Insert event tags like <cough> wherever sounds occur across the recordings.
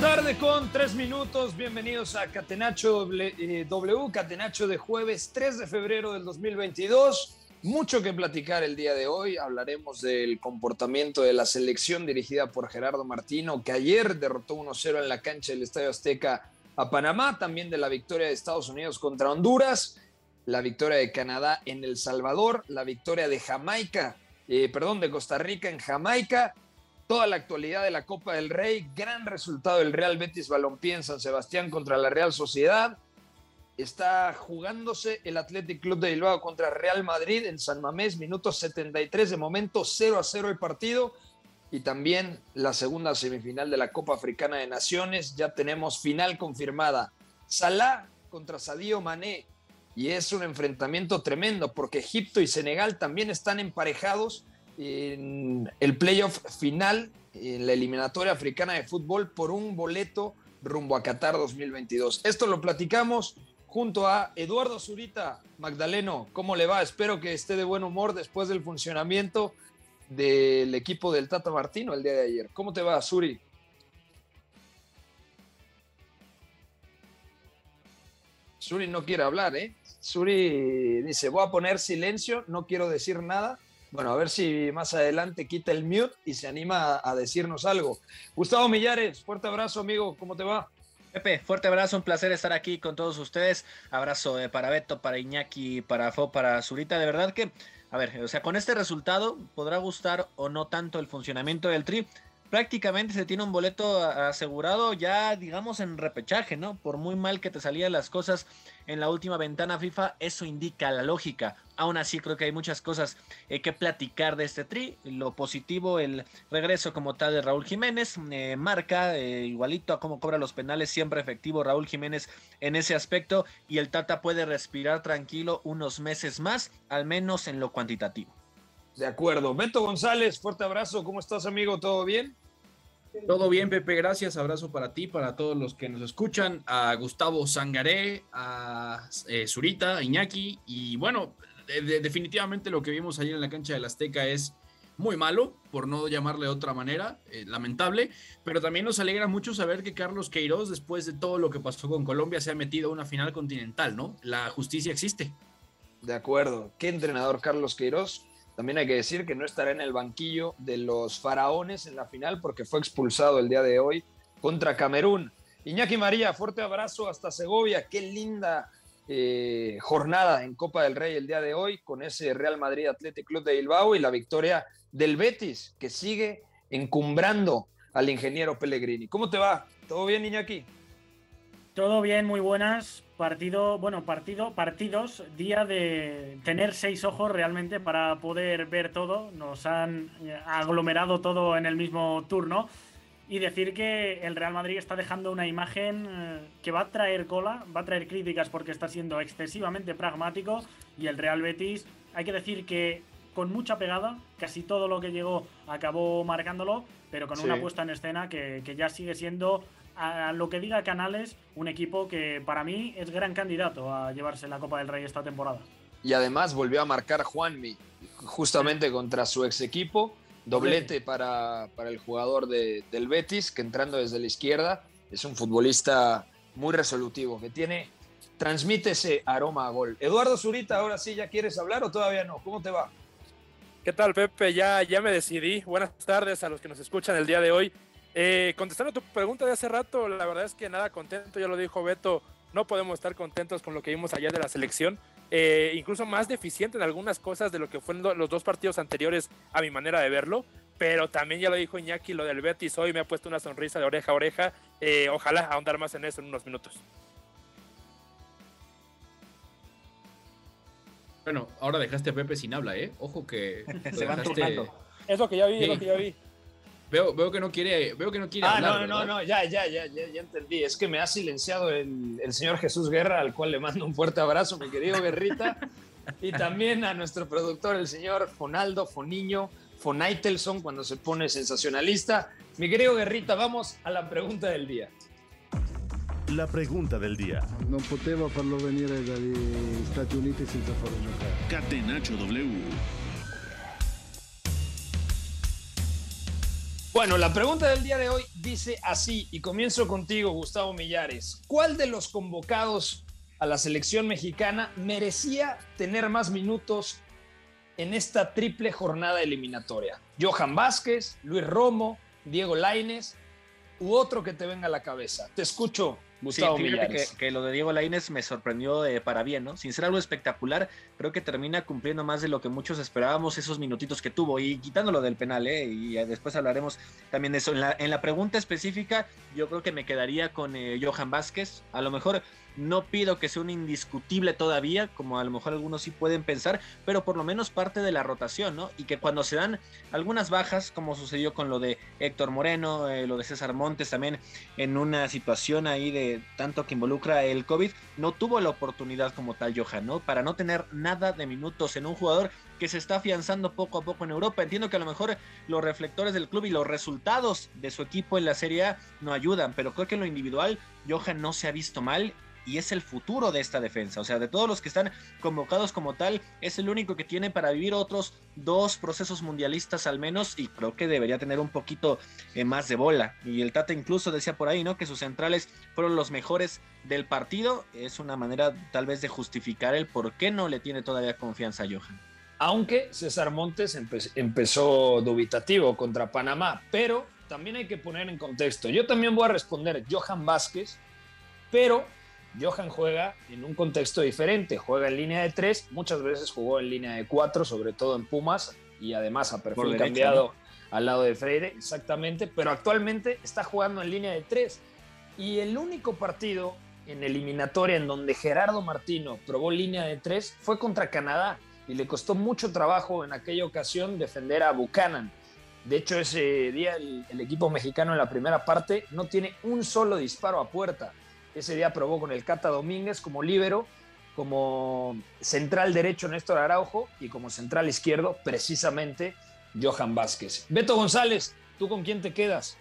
Tarde con tres minutos. Bienvenidos a Catenacho doble- eh, W, Catenacho de jueves 3 de febrero del 2022. Mucho que platicar el día de hoy. Hablaremos del comportamiento de la selección dirigida por Gerardo Martino, que ayer derrotó 1-0 en la cancha del Estadio Azteca a Panamá. También de la victoria de Estados Unidos contra Honduras, la victoria de Canadá en El Salvador, la victoria de Jamaica, eh, perdón, de Costa Rica en Jamaica toda la actualidad de la Copa del Rey, gran resultado del Real Betis Balompié en San Sebastián contra la Real Sociedad. Está jugándose el Athletic Club de Bilbao contra Real Madrid en San Mamés, minuto 73, de momento 0 a 0 el partido. Y también la segunda semifinal de la Copa Africana de Naciones. Ya tenemos final confirmada. Salah contra Sadio Mané. Y es un enfrentamiento tremendo porque Egipto y Senegal también están emparejados en el playoff final en la eliminatoria africana de fútbol por un boleto rumbo a Qatar 2022. Esto lo platicamos junto a Eduardo Zurita. Magdaleno, ¿cómo le va? Espero que esté de buen humor después del funcionamiento del equipo del Tata Martino el día de ayer. ¿Cómo te va, Zuri? Zuri no quiere hablar, ¿eh? Zuri dice, voy a poner silencio, no quiero decir nada. Bueno, a ver si más adelante quita el mute y se anima a, decirnos algo. Gustavo Millares, fuerte abrazo, amigo. ¿Cómo te va? Pepe, fuerte abrazo, un placer estar aquí con todos ustedes. Abrazo eh, para Beto, para Iñaki, para Fo, para Zurita. De verdad que, a ver, o sea, con este resultado podrá gustar o no tanto el funcionamiento del Tri. Prácticamente se tiene un boleto asegurado ya, digamos, en repechaje, ¿no? Por muy mal que te salían las cosas en la última ventana FIFA, eso indica la lógica. Aún así, creo que hay muchas cosas eh, que platicar de este Tri. Lo positivo, el regreso como tal de Raúl Jiménez, eh, marca eh, igualito a cómo cobra los penales, siempre efectivo Raúl Jiménez en ese aspecto y el Tata puede respirar tranquilo unos meses más, al menos en lo cuantitativo. De acuerdo. Beto González, fuerte abrazo. ¿Cómo estás, amigo? ¿Todo bien? Todo bien, Pepe, gracias. Abrazo para ti, para todos los que nos escuchan, a Gustavo Sangaré, a eh, Zurita, a Iñaki. Y bueno, de- de- definitivamente lo que vimos ayer en la cancha del Azteca es muy malo, por no llamarle de otra manera, eh, lamentable. Pero también nos alegra mucho saber que Carlos Queiroz, después de todo lo que pasó con Colombia, se ha metido a una final continental, ¿no? La justicia existe. De acuerdo. ¿Qué entrenador Carlos Queiroz? También hay que decir que no estará en el banquillo de los faraones en la final porque fue expulsado el día de hoy contra Camerún. Iñaki María, fuerte abrazo hasta Segovia. Qué linda eh, jornada en Copa del Rey el día de hoy con ese Real Madrid Athletic Club de Bilbao y la victoria del Betis que sigue encumbrando al ingeniero Pellegrini. ¿Cómo te va? ¿Todo bien, Iñaki? Todo bien, muy buenas. Partido, bueno, partido, partidos, día de tener seis ojos realmente para poder ver todo. Nos han eh, aglomerado todo en el mismo turno. Y decir que el Real Madrid está dejando una imagen eh, que va a traer cola, va a traer críticas porque está siendo excesivamente pragmático. Y el Real Betis, hay que decir que con mucha pegada, casi todo lo que llegó acabó marcándolo, pero con Sí. una puesta en escena que, que ya sigue siendo a lo que diga Canales, un equipo que para mí es gran candidato a llevarse la Copa del Rey esta temporada. Y además volvió a marcar Juanmi, justamente contra su ex equipo. Doblete para, para el jugador de, del Betis, que entrando desde la izquierda es un futbolista muy resolutivo, que tiene, transmite ese aroma a gol. Eduardo Zurita, ahora sí, ¿ya quieres hablar o todavía no? ¿Cómo te va? ¿Qué tal, Pepe? Ya, ya me decidí. Buenas tardes a los que nos escuchan el día de hoy. Eh, contestando tu pregunta de hace rato, la verdad es que nada contento, ya lo dijo Beto, no podemos estar contentos con lo que vimos ayer de la selección, eh, incluso más deficiente en algunas cosas de lo que fueron los dos partidos anteriores a mi manera de verlo, pero también ya lo dijo Iñaki, lo del Betis hoy me ha puesto una sonrisa de oreja a oreja, eh, ojalá ahondar más en eso en unos minutos. Bueno, ahora dejaste a Pepe sin habla, ¿eh? Ojo que... <laughs> Se van dejaste-. Es lo que ya vi, es Sí. lo que ya vi. Veo, veo que no quiere, veo que no quiere Ah, hablar, no, no, ¿verdad? no, ya, ya, ya, ya, ya entendí. Es que me ha silenciado el, el señor Jesús Guerra, al cual le mando un fuerte abrazo, mi querido Guerrita. <laughs> y también a nuestro productor, el señor Fonaldo, Foniño, Fonaitelson, cuando se pone sensacionalista. Mi querido Guerrita, vamos a la pregunta del día. La pregunta del día. Non poteva farlo venire dagli Stati Uniti senza farlo giocare. Catenacho W. Bueno, la pregunta del día de hoy dice así, y comienzo contigo, Gustavo Millares. ¿Cuál de los convocados a la selección mexicana merecía tener más minutos en esta triple jornada eliminatoria? ¿Johan Vázquez, Luis Romo, Diego Laines u otro que te venga a la cabeza? Te escucho, Gustavo sí, que, que lo de Diego Lainez me sorprendió eh, para bien, ¿no? Sin ser algo espectacular, creo que termina cumpliendo más de lo que muchos esperábamos esos minutitos que tuvo y quitándolo del penal, ¿eh? Y eh, después hablaremos también de eso. En la, en la pregunta específica, yo creo que me quedaría con eh, Johan Vázquez. A lo mejor no pido que sea un indiscutible todavía, como a lo mejor algunos sí pueden pensar, pero por lo menos parte de la rotación, ¿no? Y que cuando se dan algunas bajas, como sucedió con lo de Héctor Moreno, eh, lo de César Montes también, en una situación ahí de tanto que involucra el COVID, no tuvo la oportunidad como tal Johan, ¿no? Para no tener nada de minutos en un jugador que se está afianzando poco a poco en Europa. Entiendo que a lo mejor los reflectores del club y los resultados de su equipo en la Serie A no ayudan, pero creo que en lo individual Johan no se ha visto mal y es el futuro de esta defensa. O sea, de todos los que están convocados como tal, es el único que tiene para vivir otros dos procesos mundialistas al menos y creo que debería tener un poquito eh, más de bola. Y el Tata incluso decía por ahí, ¿no? Que sus centrales fueron los mejores del partido. Es una manera tal vez de justificar el por qué no le tiene todavía confianza a Johan. Aunque César Montes empe- empezó dubitativo contra Panamá, pero también hay que poner en contexto. Yo también voy a responder Johan Vázquez, pero Johan juega en un contexto diferente. Juega en línea de tres, muchas veces jugó en línea de cuatro, sobre todo en Pumas, y además a perfil derecha, cambiado al lado de Freire, exactamente, pero actualmente está jugando en línea de tres. Y el único partido en eliminatoria en donde Gerardo Martino probó línea de tres fue contra Canadá y le costó mucho trabajo en aquella ocasión defender a Buchanan. De hecho, ese día el, el equipo mexicano en la primera parte no tiene un solo disparo a puerta. Ese día probó con el Cata Domínguez como líbero, como central derecho Néstor Araujo y como central izquierdo precisamente Johan Vázquez. Beto González, ¿tú con quién te quedas?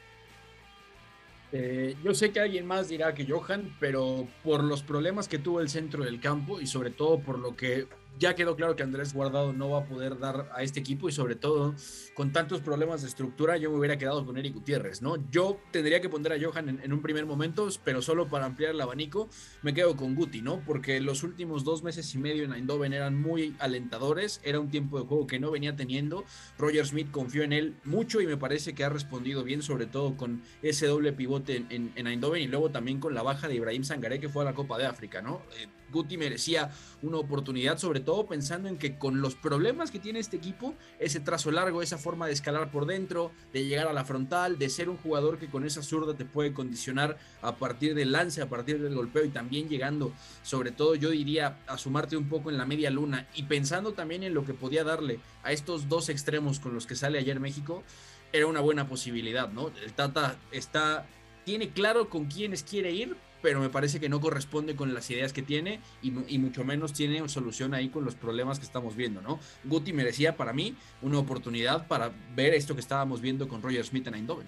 Eh, yo sé que alguien más dirá que Johan, pero por los problemas que tuvo el centro del campo y sobre todo por lo que ya quedó claro que Andrés Guardado no va a poder dar a este equipo y sobre todo con tantos problemas de estructura yo me hubiera quedado con Eric Gutiérrez, ¿no? Yo tendría que poner a Johan en, un primer momento, pero solo para ampliar el abanico me quedo con Guti, ¿no? Porque los últimos dos meses y medio en Eindhoven eran muy alentadores, era un tiempo de juego que no venía teniendo, Roger Smith confió en él mucho y me parece que ha respondido bien, sobre todo con ese doble pivote en, en, en Eindhoven y luego también con la baja de Ibrahim Sangaré que fue a la Copa de África, ¿no? Eh, Guti merecía una oportunidad, sobre todo pensando en que con los problemas que tiene este equipo, ese trazo largo, esa forma de escalar por dentro, de llegar a la frontal, de ser un jugador que con esa zurda te puede condicionar a partir del lance, a partir del golpeo y también llegando, sobre todo yo diría, a sumarte un poco en la media luna y pensando también en lo que podía darle a estos dos extremos con los que sale ayer México, era una buena posibilidad, ¿no? El Tata está, tiene claro con quiénes quiere ir, pero me parece que no corresponde con las ideas que tiene y, y, mucho menos tiene solución ahí con los problemas que estamos viendo, ¿no? Guti merecía para mí una oportunidad para ver esto que estábamos viendo con Roger Smith en Eindhoven.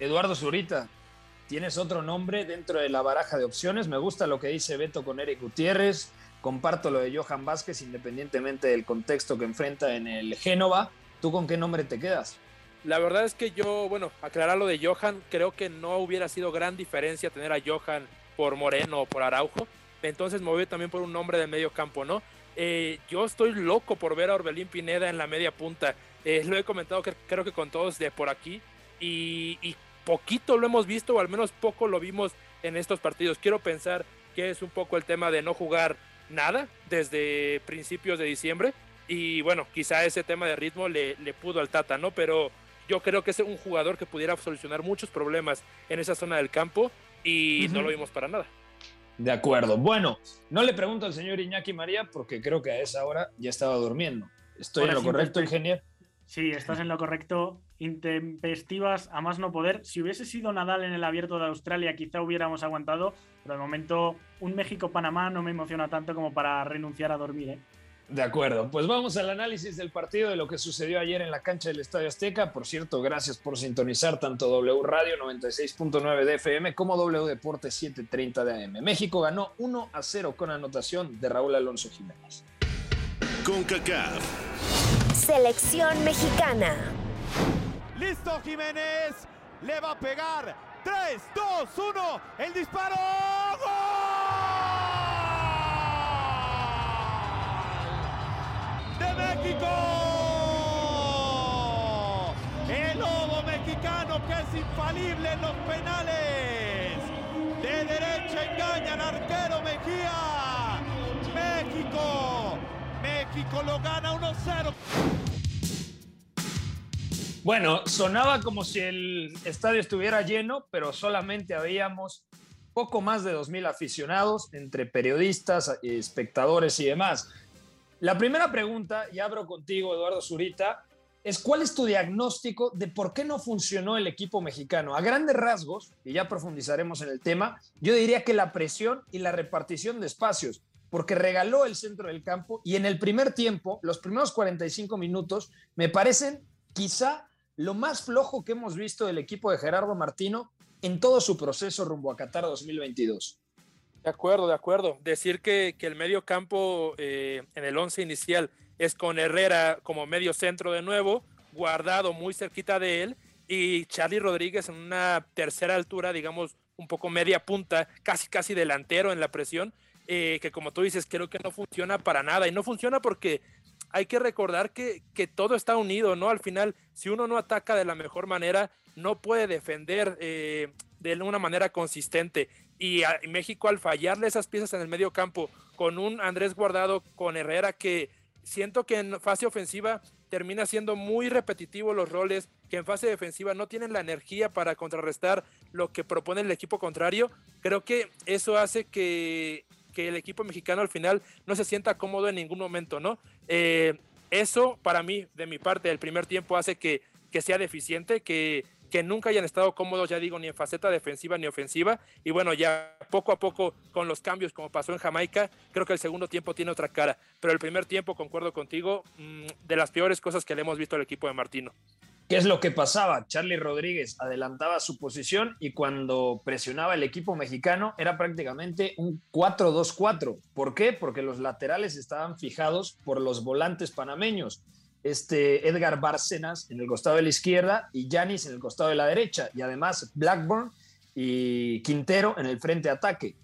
Eduardo Zurita. tienes otro nombre dentro de la baraja de opciones. Me gusta lo que dice Beto con Eric Gutiérrez. Comparto lo de Johan Vázquez, independientemente del contexto que enfrenta en el Génova. ¿Tú con qué nombre te quedas? La verdad es que yo, bueno, aclarar lo de Johan, creo que no hubiera sido gran diferencia tener a Johan por Moreno o por Araujo. Entonces voy también por un nombre de medio campo, ¿no? Eh, yo estoy loco por ver a Orbelín Pineda en la media punta. Eh, lo he comentado que, creo que con todos de por aquí. Y, poquito lo hemos visto, o al menos poco lo vimos en estos partidos. Quiero pensar que es un poco el tema de no jugar nada desde principios de diciembre. Y bueno, quizá ese tema de ritmo le pudo al Tata, ¿no? Pero yo creo que es un jugador que pudiera solucionar muchos problemas en esa zona del campo y uh -huh. no lo vimos para nada. De acuerdo. Bueno, no le pregunto al señor Iñaki María porque creo que a esa hora ya estaba durmiendo. ¿Estoy Ahora en lo correcto, ingeniero? Sí, estás en lo correcto. Intempestivas a más no poder. Si hubiese sido Nadal en el abierto de Australia, quizá hubiéramos aguantado, pero de momento un México-Panamá no me emociona tanto como para renunciar a dormir. ¿eh? De acuerdo, pues vamos al análisis del partido de lo que sucedió ayer en la cancha del Estadio Azteca. Por cierto, gracias por sintonizar tanto W Radio 96.9 de FM como W Deporte 730 de AM. México ganó 1 a 0 con anotación de Raúl Alonso Jiménez. Con CACAF. Selección mexicana. Listo Jiménez, le va a pegar. 3, 2, 1, el disparo. México. El lobo mexicano que es infalible en los penales. De derecha engaña al arquero Mejía. México. México lo gana 1-0. Bueno, sonaba como si el estadio estuviera lleno, pero solamente habíamos poco más de 2.000 aficionados entre periodistas, espectadores y demás. La primera pregunta, y abro contigo, Eduardo Zurita, es cuál es tu diagnóstico de por qué no funcionó el equipo mexicano. A grandes rasgos, y ya profundizaremos en el tema, yo diría que la presión y la repartición de espacios, porque regaló el centro del campo y en el primer tiempo, los primeros 45 minutos, me parecen quizá lo más flojo que hemos visto del equipo de Gerardo Martino en todo su proceso rumbo a Qatar 2022. De acuerdo, de acuerdo. Decir que, que el medio campo eh, en el 11 inicial es con Herrera como medio centro de nuevo, guardado muy cerquita de él, y Charlie Rodríguez en una tercera altura, digamos, un poco media punta, casi casi delantero en la presión, eh, que como tú dices, creo que no funciona para nada. Y no funciona porque hay que recordar que, que, todo está unido, ¿no? Al final, si uno no ataca de la mejor manera, no puede defender eh, de una manera consistente. Y, México, al fallarle esas piezas en el medio campo, con un Andrés Guardado, con Herrera, que siento que en fase ofensiva termina siendo muy repetitivo los roles, que en fase defensiva no tienen la energía para contrarrestar lo que propone el equipo contrario. Creo que eso hace que que el equipo mexicano al final no se sienta cómodo en ningún momento, ¿no? Eh, eso para mí, de mi parte, el primer tiempo hace que, que sea deficiente, que, que nunca hayan estado cómodos, ya digo, ni en faceta defensiva ni ofensiva. Y bueno, ya poco a poco con los cambios, como pasó en Jamaica, creo que el segundo tiempo tiene otra cara. Pero el primer tiempo, concuerdo contigo, mmm, de las peores cosas que le hemos visto al equipo de Martino. ¿Qué es lo que pasaba? Charlie Rodríguez adelantaba su posición y cuando presionaba el equipo mexicano era prácticamente un 4-2-4. ¿Por qué? Porque los laterales estaban fijados por los volantes panameños. Este Edgar Bárcenas en el costado de la izquierda y Yanis en el costado de la derecha. Y además Blackburn y Quintero en el frente ataque.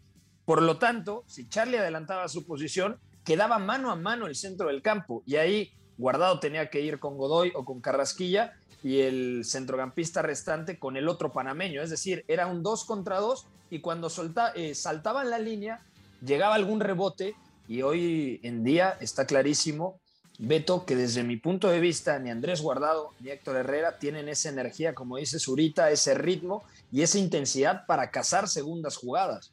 Por lo tanto, si Charlie adelantaba su posición, quedaba mano a mano el centro del campo. Y ahí Guardado tenía que ir con Godoy o con Carrasquilla y el centrocampista restante con el otro panameño. Es decir, era un 2 contra 2 y cuando eh, saltaban la línea llegaba algún rebote y hoy en día está clarísimo, Beto, que desde mi punto de vista ni Andrés Guardado ni Héctor Herrera tienen esa energía, como dice Zurita, ese ritmo y esa intensidad para cazar segundas jugadas.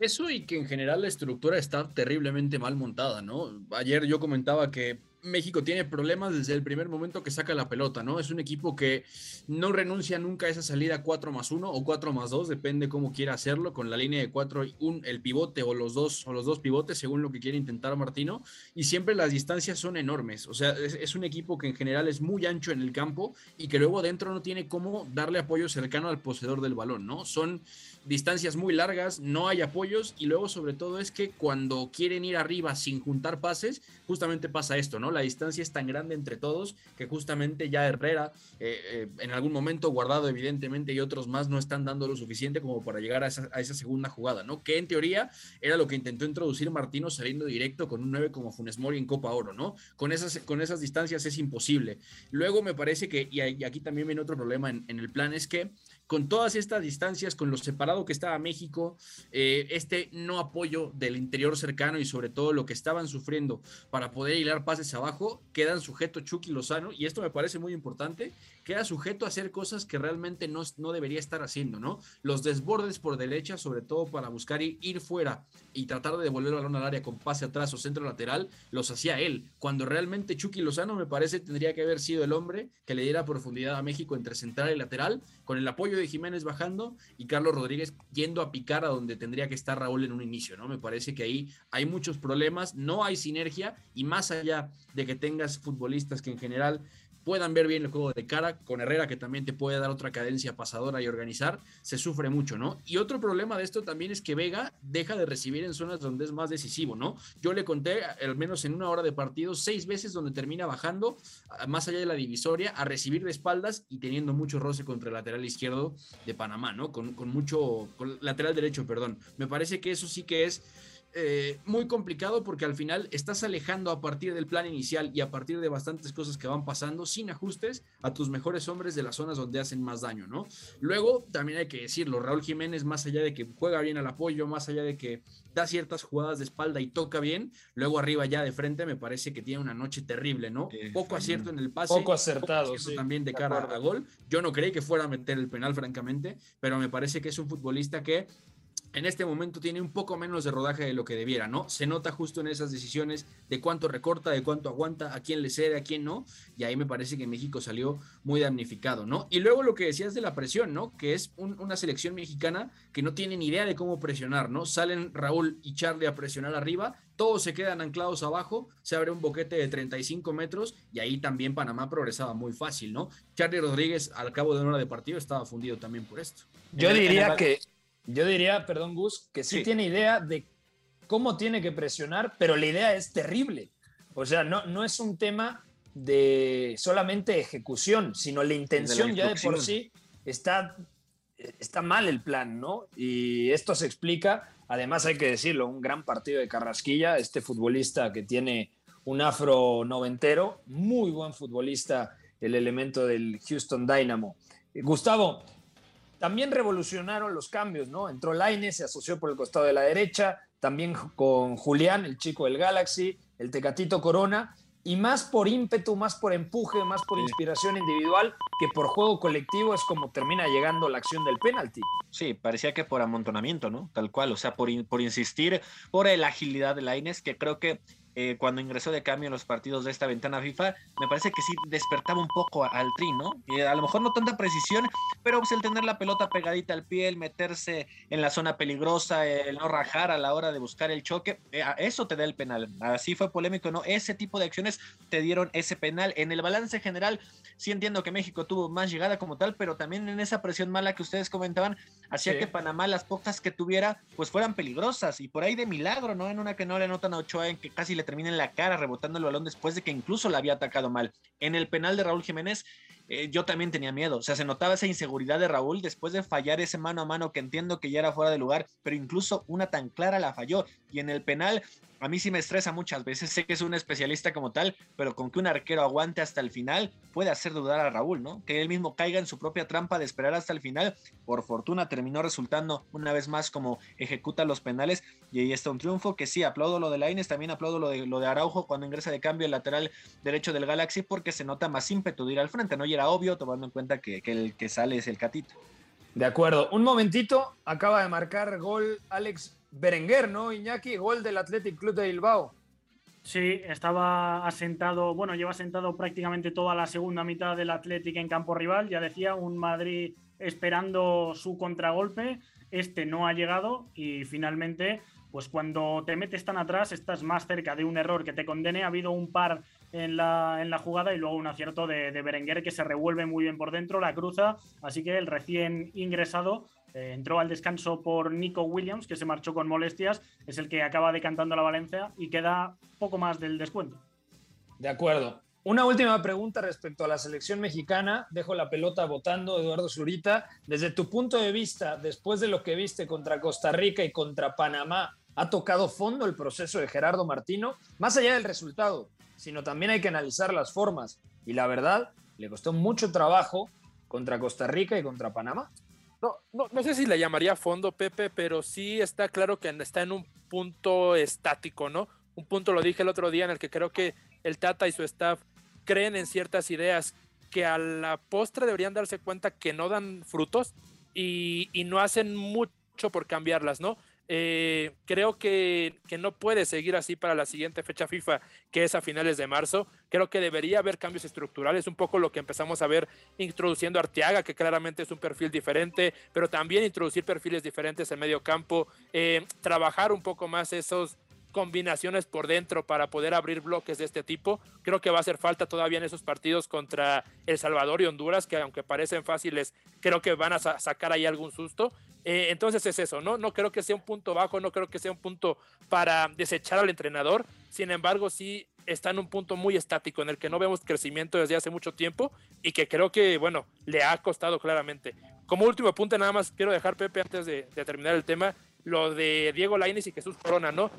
Eso y que en general la estructura está terriblemente mal montada, ¿no? Ayer yo comentaba que México tiene problemas desde el primer momento que saca la pelota, ¿no? Es un equipo que no renuncia nunca a esa salida 4 más 1 o 4 más 2, depende cómo quiera hacerlo, con la línea de 4 y un, el pivote o los dos o los dos pivotes, según lo que quiere intentar Martino, y siempre las distancias son enormes. O sea, es, es un equipo que en general es muy ancho en el campo y que luego dentro no tiene cómo darle apoyo cercano al poseedor del balón, ¿no? Son distancias muy largas, no hay apoyos y luego sobre todo es que cuando quieren ir arriba sin juntar pases, justamente pasa esto, ¿no? La distancia es tan grande entre todos que justamente ya Herrera, eh, eh, en algún momento guardado evidentemente y otros más no están dando lo suficiente como para llegar a esa, segunda jugada, ¿no? Que en teoría era lo que intentó introducir Martino saliendo directo con un 9 como Funes Mori en Copa Oro, ¿no? Con esas, con esas distancias es imposible. Luego me parece que, y aquí también viene otro problema en el plan, es que con todas estas distancias, con lo separado que estaba México, eh, este no apoyo del interior cercano y sobre todo lo que estaban sufriendo para poder hilar pases abajo, quedan sujeto Chucky Lozano, y esto me parece muy importante, queda sujeto a hacer cosas que realmente no, no debería estar haciendo, ¿no? Los desbordes por derecha, sobre todo para buscar ir, ir fuera y tratar de devolver el balón al área con pase atrás o centro lateral, los hacía él, cuando realmente Chucky Lozano me parece tendría que haber sido el hombre que le diera profundidad a México entre central y lateral, con el apoyo de Jiménez bajando y Carlos Rodríguez yendo a picar a donde tendría que estar Raúl en un inicio, ¿no? Me parece que ahí hay muchos problemas, no hay sinergia y más allá de que tengas futbolistas que en general puedan ver bien el juego de cara, con Herrera que también te puede dar otra cadencia pasadora y organizar, se sufre mucho, ¿no? Y otro problema de esto también es que Vega deja de recibir en zonas donde es más decisivo, ¿no? Yo le conté, al menos en una hora de partido, seis veces donde termina bajando, más allá de la divisoria, a recibir de espaldas y teniendo mucho roce contra el lateral izquierdo de Panamá, ¿no? Con, con mucho, con lateral derecho, perdón. Me parece que eso sí que es eh, muy complicado porque al final estás alejando a partir del plan inicial y a partir de bastantes cosas que van pasando sin ajustes a tus mejores hombres de las zonas donde hacen más daño, ¿no? Luego también hay que decirlo, Raúl Jiménez, más allá de que juega bien al apoyo, más allá de que da ciertas jugadas de espalda y toca bien, luego arriba ya de frente me parece que tiene una noche terrible, ¿no? Poco acierto en el pase. Poco acertado. sí, también de cara a gol. Yo no creí que fuera a meter el penal, francamente, pero me parece que es un futbolista que en este momento tiene un poco menos de rodaje de lo que debiera, ¿no? Se nota justo en esas decisiones de cuánto recorta, de cuánto aguanta, a quién le cede, a quién no, y ahí me parece que México salió muy damnificado, ¿no? Y luego lo que decías de la presión, ¿no? Que es un, una selección mexicana que no tiene ni idea de cómo presionar, ¿no? Salen Raúl y Charlie a presionar arriba, todos se quedan anclados abajo, se abre un boquete de 35 metros y ahí también Panamá progresaba muy fácil, ¿no? Charlie Rodríguez al cabo de una hora de partido estaba fundido también por esto. Yo diría que yo diría, perdón Gus, que sí, sí, tiene idea de cómo tiene que presionar, pero la idea es terrible. O sea, no, no es un tema de solamente ejecución, sino la intención de la ya de por sí está, está mal el plan, ¿no? Y esto se explica, además hay que decirlo, un gran partido de Carrasquilla, este futbolista que tiene un afro noventero, muy buen futbolista, el elemento del Houston Dynamo. Gustavo, también revolucionaron los cambios, ¿no? Entró Laine, se asoció por el costado de la derecha, también con Julián, el chico del Galaxy, el Tecatito Corona, y más por ímpetu, más por empuje, más por inspiración individual que por juego colectivo es como termina llegando la acción del penalti. Sí, parecía que por amontonamiento, ¿no? Tal cual, o sea, por, por insistir, por la agilidad de Laines, que creo que eh, cuando ingresó de cambio en los partidos de esta ventana FIFA, me parece que sí despertaba un poco al tri, ¿no? Y a lo mejor no tanta precisión, pero pues el tener la pelota pegadita al pie, el meterse en la zona peligrosa, el no rajar a la hora de buscar el choque, eh, eso te da el penal. Así fue polémico, ¿no? Ese tipo de acciones te dieron ese penal. En el balance general, sí entiendo que México tuvo más llegada como tal, pero también en esa presión mala que ustedes comentaban, hacía sí. que Panamá las pocas que tuviera, pues fueran peligrosas. Y por ahí de milagro, ¿no? En una que no le notan a Ochoa, en que casi termina en la cara rebotando el balón después de que incluso la había atacado mal. En el penal de Raúl Jiménez, eh, yo también tenía miedo. O sea, se notaba esa inseguridad de Raúl después de fallar ese mano a mano que entiendo que ya era fuera de lugar, pero incluso una tan clara la falló. Y en el penal, a mí sí me estresa muchas veces. Sé que es un especialista como tal, pero con que un arquero aguante hasta el final puede hacer dudar a Raúl, ¿no? Que él mismo caiga en su propia trampa de esperar hasta el final. Por fortuna terminó resultando una vez más como ejecuta los penales y ahí está un triunfo que sí, aplaudo lo de Laines, también aplaudo lo de, lo de Araujo cuando ingresa de cambio el lateral derecho del Galaxy porque se nota más ímpetu de ir al frente, ¿no? Era obvio tomando en cuenta que, que el que sale es el Catito. De acuerdo. Un momentito, acaba de marcar gol Alex Berenguer, ¿no? Iñaki, gol del Athletic Club de Bilbao. Sí, estaba asentado, bueno, lleva asentado prácticamente toda la segunda mitad del Atlético en campo rival. Ya decía, un Madrid esperando su contragolpe. Este no ha llegado y finalmente, pues cuando te metes tan atrás, estás más cerca de un error que te condene. Ha habido un par en la, en la jugada y luego un acierto de, de Berenguer que se revuelve muy bien por dentro, la cruza. Así que el recién ingresado eh, entró al descanso por Nico Williams, que se marchó con molestias, es el que acaba decantando la Valencia y queda poco más del descuento. De acuerdo. Una última pregunta respecto a la selección mexicana. Dejo la pelota votando, Eduardo Zurita. Desde tu punto de vista, después de lo que viste contra Costa Rica y contra Panamá, ¿ha tocado fondo el proceso de Gerardo Martino? Más allá del resultado, sino también hay que analizar las formas. Y la verdad, le costó mucho trabajo contra Costa Rica y contra Panamá. No, no, no sé si le llamaría fondo, Pepe, pero sí está claro que está en un punto estático, ¿no? Un punto, lo dije el otro día, en el que creo que el Tata y su staff creen en ciertas ideas que a la postre deberían darse cuenta que no dan frutos y, y no hacen mucho por cambiarlas, ¿no? Eh, creo que, que, no puede seguir así para la siguiente fecha FIFA, que es a finales de marzo. Creo que debería haber cambios estructurales, un poco lo que empezamos a ver introduciendo Arteaga, que claramente es un perfil diferente, pero también introducir perfiles diferentes en medio campo, eh, trabajar un poco más esos combinaciones por dentro para poder abrir bloques de este tipo. Creo que va a hacer falta todavía en esos partidos contra El Salvador y Honduras, que aunque parecen fáciles, creo que van a sa sacar ahí algún susto. Eh, entonces es eso, ¿no? No creo que sea un punto bajo, no creo que sea un punto para desechar al entrenador. Sin embargo, sí está en un punto muy estático en el que no vemos crecimiento desde hace mucho tiempo y que creo que, bueno, le ha costado claramente. Como último apunte, nada más quiero dejar, Pepe, antes de, de terminar el tema, lo de Diego Lainez y Jesús Corona, ¿no?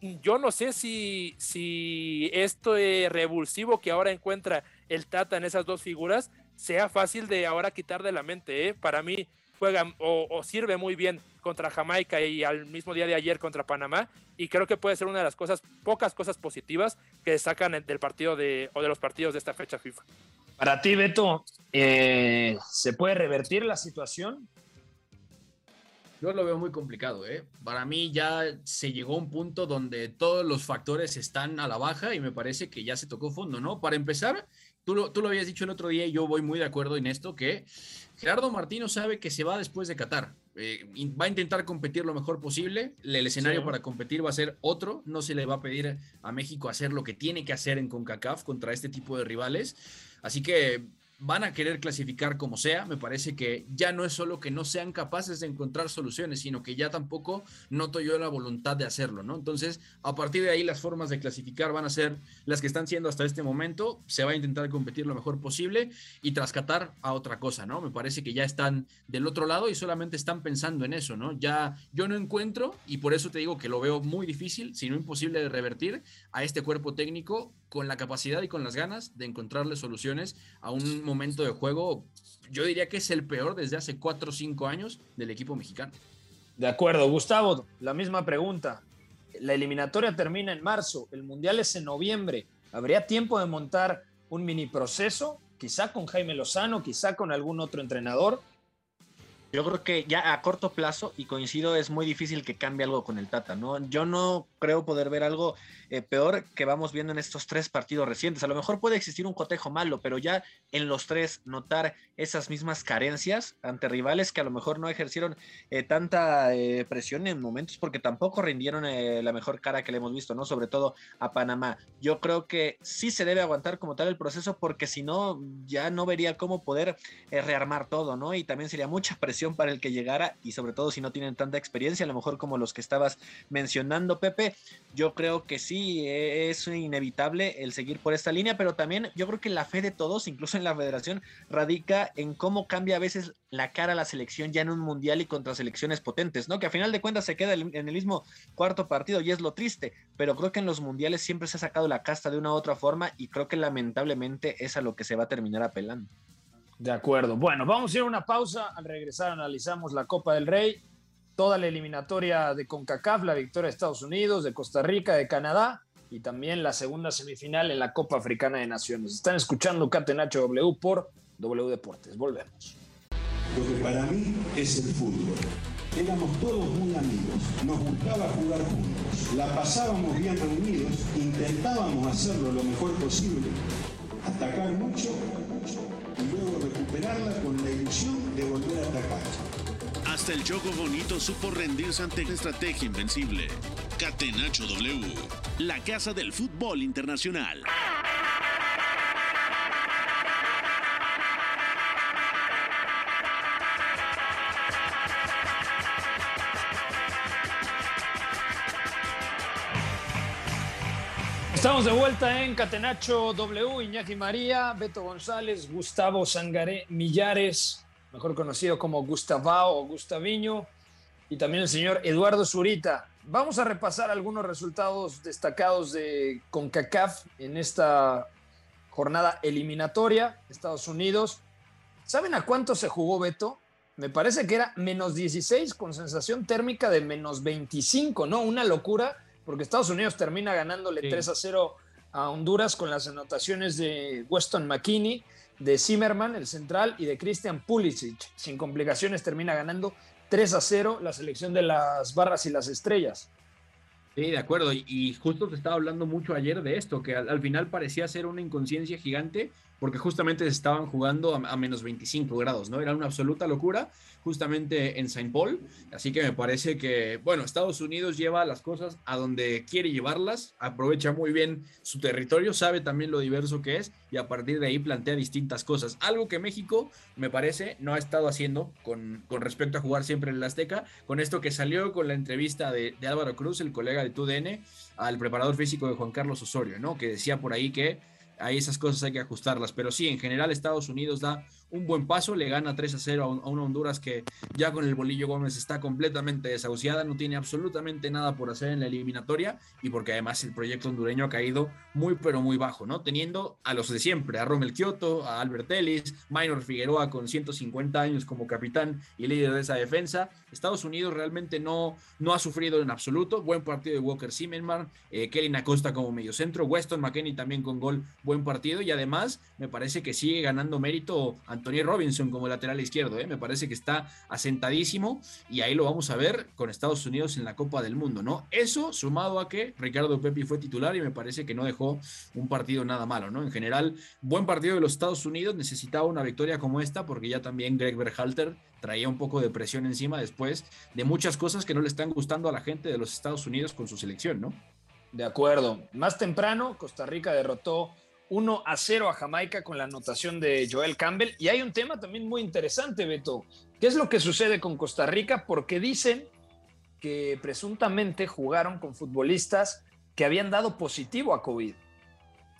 Yo no sé si, si esto revulsivo que ahora encuentra el Tata en esas dos figuras sea fácil de ahora quitar de la mente. ¿eh? Para mí juega o, o, sirve muy bien contra Jamaica y al mismo día de ayer contra Panamá y creo que puede ser una de las cosas, pocas cosas positivas que sacan del partido de, o de los partidos de esta fecha FIFA. Para ti, Beto, eh, ¿se puede revertir la situación? Yo lo veo muy complicado, ¿eh? Para mí ya se llegó a un punto donde todos los factores están a la baja y me parece que ya se tocó fondo, ¿no? Para empezar, tú lo, tú lo habías dicho el otro día y yo voy muy de acuerdo en esto, que Gerardo Martino sabe que se va después de Qatar. Eh, va a intentar competir lo mejor posible. El escenario sí. para competir va a ser otro. No se le va a pedir a México hacer lo que tiene que hacer en CONCACAF contra este tipo de rivales. Así que van a querer clasificar como sea. Me parece que ya no es solo que no sean capaces de encontrar soluciones, sino que ya tampoco noto yo la voluntad de hacerlo, ¿no? Entonces, a partir de ahí, las formas de clasificar van a ser las que están siendo hasta este momento. Se va a intentar competir lo mejor posible y trascatar a otra cosa, ¿no? Me parece que ya están del otro lado y solamente están pensando en eso, ¿no? Ya yo no encuentro, y por eso te digo que lo veo muy difícil, si no imposible de revertir a este cuerpo técnico con la capacidad y con las ganas de encontrarle soluciones a un momento de juego, yo diría que es el peor desde hace 4 o 5 años del equipo mexicano. De acuerdo, Gustavo, la misma pregunta. La eliminatoria termina en marzo, el Mundial es en noviembre. ¿Habría tiempo de montar un mini proceso? Quizá con Jaime Lozano, quizá con algún otro entrenador. Yo creo que ya a corto plazo, y coincido, es muy difícil que cambie algo con el Tata, ¿no? Yo no creo poder ver algo eh, peor que vamos viendo en estos tres partidos recientes. A lo mejor puede existir un cotejo malo, pero ya en los tres notar esas mismas carencias ante rivales que a lo mejor no ejercieron eh, tanta eh, presión en momentos porque tampoco rindieron eh, la mejor cara que le hemos visto, ¿no? Sobre todo a Panamá. Yo creo que sí se debe aguantar como tal el proceso porque si no, ya no vería cómo poder eh, rearmar todo, ¿no? Y también sería mucha presión para el que llegara y sobre todo si no tienen tanta experiencia, a lo mejor como los que estabas mencionando, Pepe, yo creo que sí eh, es inevitable el seguir por esta línea, pero también yo creo que la fe de todos, incluso en la federación, radica en cómo cambia a veces la cara a la selección ya en un mundial y contra selecciones potentes, ¿no? Que a final de cuentas se queda en el mismo cuarto partido y es lo triste, pero creo que en los mundiales siempre se ha sacado la casta de una u otra forma y creo que lamentablemente es a lo que se va a terminar apelando. De acuerdo. Bueno, vamos a ir a una pausa. Al regresar analizamos la Copa del Rey, toda la eliminatoria de CONCACAF, la victoria de Estados Unidos, de Costa Rica, de Canadá y también la segunda semifinal en la Copa Africana de Naciones. Están escuchando Catenacho W por W Deportes. Volvemos. Lo que para mí es el fútbol Éramos todos muy amigos, nos gustaba jugar juntos, la pasábamos bien reunidos, intentábamos hacerlo lo mejor posible, atacar mucho y recuperarla con la ilusión de volver a atacar. Hasta el Choco Bonito supo rendirse ante la estrategia invencible. Catenacho W, la casa del fútbol internacional. Estamos de vuelta en Catenacho W, Iñaki María, Beto González, Gustavo Sangaré Millares, mejor conocido como Gustavao o Gustaviño, y también el señor Eduardo Zurita. Vamos a repasar algunos resultados destacados de CONCACAF en esta jornada eliminatoria, Estados Unidos. ¿Saben a cuánto se jugó Beto? Me parece que era menos 16 con sensación térmica de menos 25, ¿no? Una locura porque Estados Unidos termina ganándole Sí. 3 a 0 a Honduras con las anotaciones de Weston McKinney, de Zimmerman, el central, y de Christian Pulisic. Sin complicaciones termina ganando 3 a 0 la selección de las barras y las estrellas. Sí, de acuerdo. Y, y justo te estaba hablando mucho ayer de esto, que al, al final parecía ser una inconsciencia gigante, porque justamente estaban jugando a, a menos 25 grados, ¿no? Era una absoluta locura, justamente en Saint Paul. Así que me parece que, bueno, Estados Unidos lleva las cosas a donde quiere llevarlas, aprovecha muy bien su territorio, sabe también lo diverso que es, y a partir de ahí plantea distintas cosas. Algo que México, me parece, no ha estado haciendo con, con respecto a jugar siempre en el Azteca, con esto que salió con la entrevista de, de Álvaro Cruz, el colega de TUDN, al preparador físico de Juan Carlos Osorio, ¿no? Que decía por ahí que ahí esas cosas hay que ajustarlas. Pero sí, en general Estados Unidos da un buen paso, le gana 3 a 0 a, un- una Honduras que ya con el Bolillo Gómez está completamente desahuciada, no tiene absolutamente nada por hacer en la eliminatoria y porque además el proyecto hondureño ha caído muy pero muy bajo, ¿no? Teniendo a los de siempre, a Rommel Kioto, a Albert Ellis, Minor Figueroa con 150 años como capitán y líder de esa defensa. Estados Unidos realmente no, no ha sufrido en absoluto. Buen partido de Walker Zimmerman, eh, Kelly Acosta como mediocentro, Weston McKenney también con gol, buen partido y además me parece que sigue ganando mérito Anthony Robinson como lateral izquierdo, ¿eh? me parece que está asentadísimo y ahí lo vamos a ver con Estados Unidos en la Copa del Mundo, ¿no? Eso sumado a que Ricardo Pepi fue titular y me parece que no dejó un partido nada malo, ¿no? En general, buen partido de los Estados Unidos, necesitaba una victoria como esta porque ya también Greg Berhalter traía un poco de presión encima después de muchas cosas que no le están gustando a la gente de los Estados Unidos con su selección, ¿no? De acuerdo. Más temprano, Costa Rica derrotó 1 a 0 a Jamaica con la anotación de Joel Campbell. Y hay un tema también muy interesante, Beto. ¿Qué es lo que sucede con Costa Rica? Porque dicen que presuntamente jugaron con futbolistas que habían dado positivo a COVID.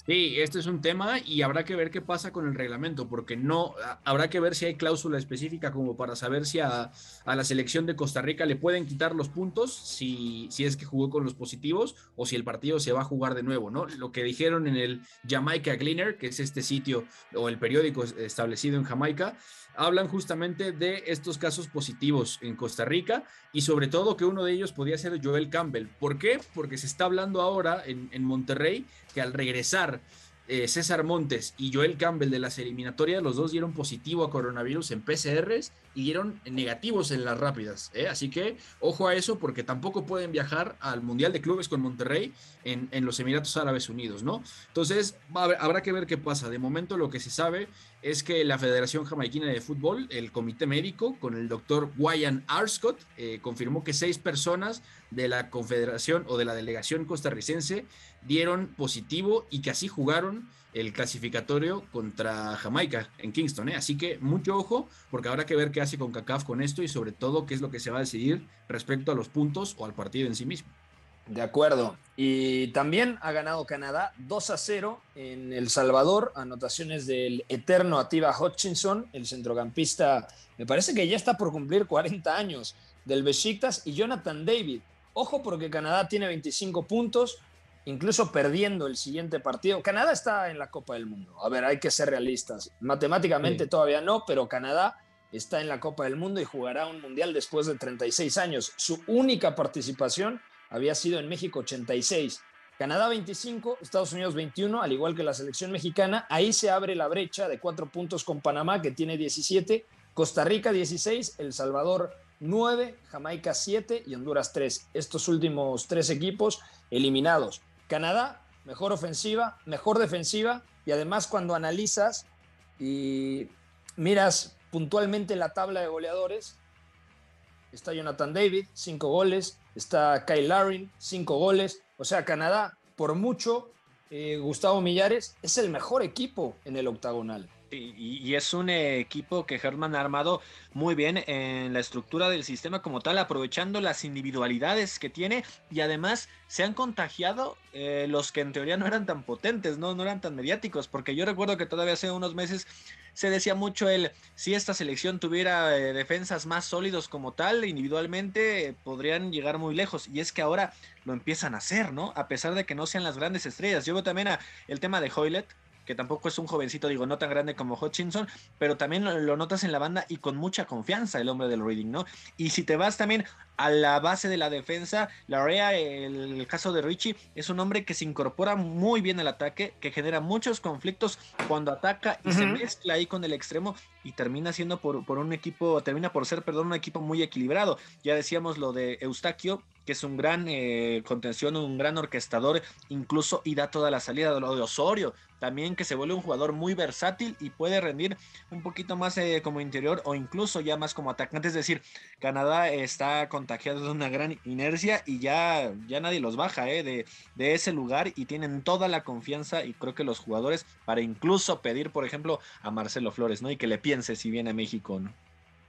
Sí, este es un tema y habrá que ver qué pasa con el reglamento, porque no habrá que ver si hay cláusula específica como para saber si a, a la selección de Costa Rica le pueden quitar los puntos si, si es que jugó con los positivos o si el partido se va a jugar de nuevo, ¿no? Lo que dijeron en el Jamaica Gleaner, que es este sitio o el periódico establecido en Jamaica, hablan justamente de estos casos positivos en Costa Rica y sobre todo que uno de ellos podía ser Joel Campbell. ¿Por qué? Porque se está hablando ahora en, en Monterrey que al regresar eh, César Montes y Joel Campbell de las eliminatorias, los dos dieron positivo a coronavirus en PCRs y dieron negativos en las rápidas. ¿eh? Así que ojo a eso porque tampoco pueden viajar al Mundial de Clubes con Monterrey en, los Emiratos Árabes Unidos, ¿no? Entonces habrá que ver qué pasa. De momento lo que se sabe es que la Federación Jamaiquina de Fútbol, el comité médico, con el doctor Wyan Arscott, eh, confirmó que seis personas de la confederación o de la delegación costarricense dieron positivo y que así jugaron el clasificatorio contra Jamaica en Kingston. ¿eh? Así que mucho ojo, porque habrá que ver qué hace con CACAF con esto y sobre todo qué es lo que se va a decidir respecto a los puntos o al partido en sí mismo. De acuerdo. Y también ha ganado Canadá 2 a 0 en El Salvador. Anotaciones del eterno Ativa Hutchinson, el centrocampista, me parece que ya está por cumplir 40 años, del Besiktas, y Jonathan David. Ojo porque Canadá tiene 25 puntos, incluso perdiendo el siguiente partido. Canadá está en la Copa del Mundo. A ver, hay que ser realistas. Matemáticamente Sí. todavía no, pero Canadá está en la Copa del Mundo y jugará un mundial después de 36 años. Su única participación había sido en México 86. Canadá 25, Estados Unidos 21, al igual que la selección mexicana. Ahí se abre la brecha de cuatro puntos con Panamá, que tiene 17, Costa Rica 16, El Salvador 9, Jamaica 7 y Honduras 3. Estos últimos tres equipos eliminados. Canadá, mejor ofensiva, mejor defensiva y además cuando analizas y miras puntualmente la tabla de goleadores, está Jonathan David, 5 goles, está Kyle Larin, 5 goles, o sea, Canadá, por mucho, eh, Gustavo Millares es el mejor equipo en el octagonal. Y, es un equipo que Herman ha armado muy bien en la estructura del sistema como tal, aprovechando las individualidades que tiene y además se han contagiado eh, los que en teoría no eran tan potentes, ¿no? no eran tan mediáticos, porque yo recuerdo que todavía hace unos meses se decía mucho el si esta selección tuviera eh, defensas más sólidos como tal, individualmente podrían llegar muy lejos. Y es que ahora lo empiezan a hacer, ¿no? A pesar de que no sean las grandes estrellas. Yo veo también a el tema de Hoylet, que tampoco es un jovencito, digo, no tan grande como Hutchinson, pero también lo, notas en la banda y con mucha confianza el hombre del Reading, ¿no? Y si te vas también a la base de la defensa, la Rea, el, caso de Richie, es un hombre que se incorpora muy bien al ataque, que genera muchos conflictos cuando ataca y se mezcla ahí con el extremo y termina siendo por, por un equipo, termina por ser, perdón, un equipo muy equilibrado. Ya decíamos lo de Eustaquio, que es un gran eh, contención, un gran orquestador, incluso y da toda la salida de lo de Osorio, también que se vuelve un jugador muy versátil y puede rendir un poquito más eh, como interior o incluso ya más como atacante, es decir, Canadá está contagiado de una gran inercia y ya, ya nadie los baja eh, de, de ese lugar y tienen toda la confianza y creo que los jugadores para incluso pedir, por ejemplo, a Marcelo Flores, ¿no? Y que le piense si viene a México, ¿no?